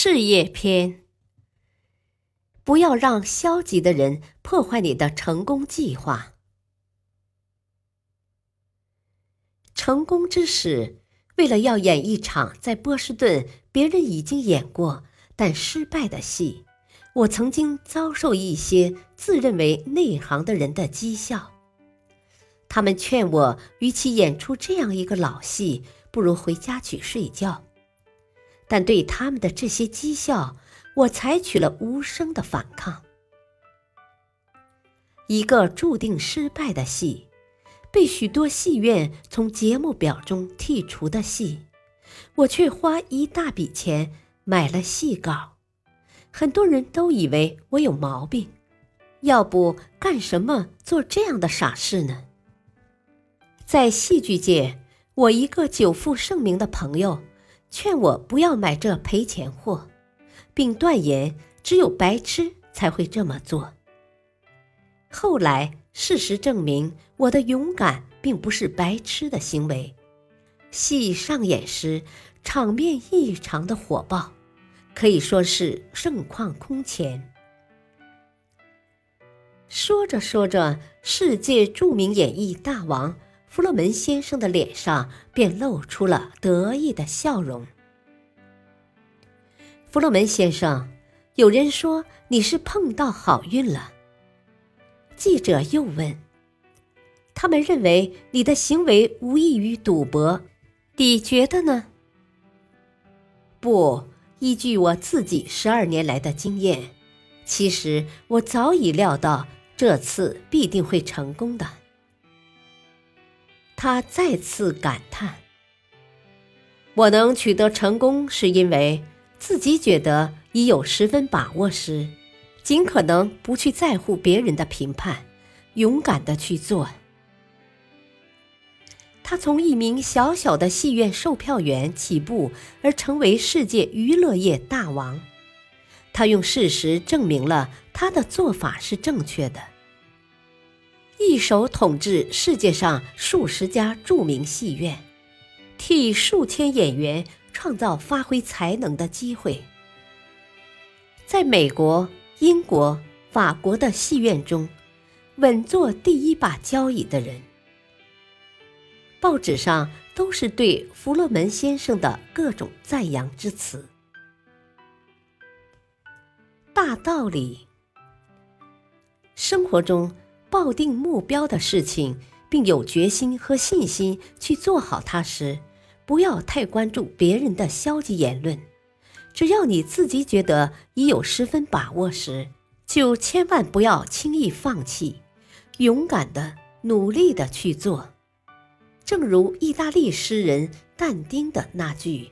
事业篇，不要让消极的人破坏你的成功计划。成功之始，为了要演一场在波士顿别人已经演过但失败的戏，我曾经遭受一些自认为内行的人的讥笑。他们劝我，与其演出这样一个老戏，不如回家去睡觉。但对他们的这些讥笑，我采取了无声的反抗。一个注定失败的戏，被许多戏院从节目表中剔除的戏，我却花一大笔钱买了戏稿。很多人都以为我有毛病，要不干什么做这样的傻事呢？在戏剧界，我一个久负盛名的朋友。劝我不要买这赔钱货，并断言只有白痴才会这么做。后来事实证明，我的勇敢并不是白痴的行为。戏上演时，场面异常的火爆，可以说是盛况空前。说着说着，世界著名演艺大王。弗洛门先生的脸上便露出了得意的笑容。弗洛门先生，有人说你是碰到好运了。记者又问：“他们认为你的行为无异于赌博，你觉得呢？”不，依据我自己十二年来的经验，其实我早已料到这次必定会成功的。他再次感叹：“我能取得成功，是因为自己觉得已有十分把握时，尽可能不去在乎别人的评判，勇敢的去做。”他从一名小小的戏院售票员起步，而成为世界娱乐业大王。他用事实证明了他的做法是正确的。一手统治世界上数十家著名戏院，替数千演员创造发挥才能的机会。在美国、英国、法国的戏院中，稳坐第一把交椅的人，报纸上都是对弗洛门先生的各种赞扬之词。大道理，生活中。抱定目标的事情，并有决心和信心去做好它时，不要太关注别人的消极言论。只要你自己觉得已有十分把握时，就千万不要轻易放弃，勇敢的、努力的去做。正如意大利诗人但丁的那句：“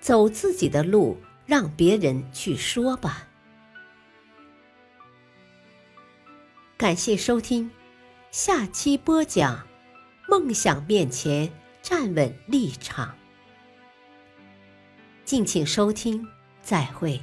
走自己的路，让别人去说吧。”感谢收听，下期播讲：梦想面前站稳立场。敬请收听，再会。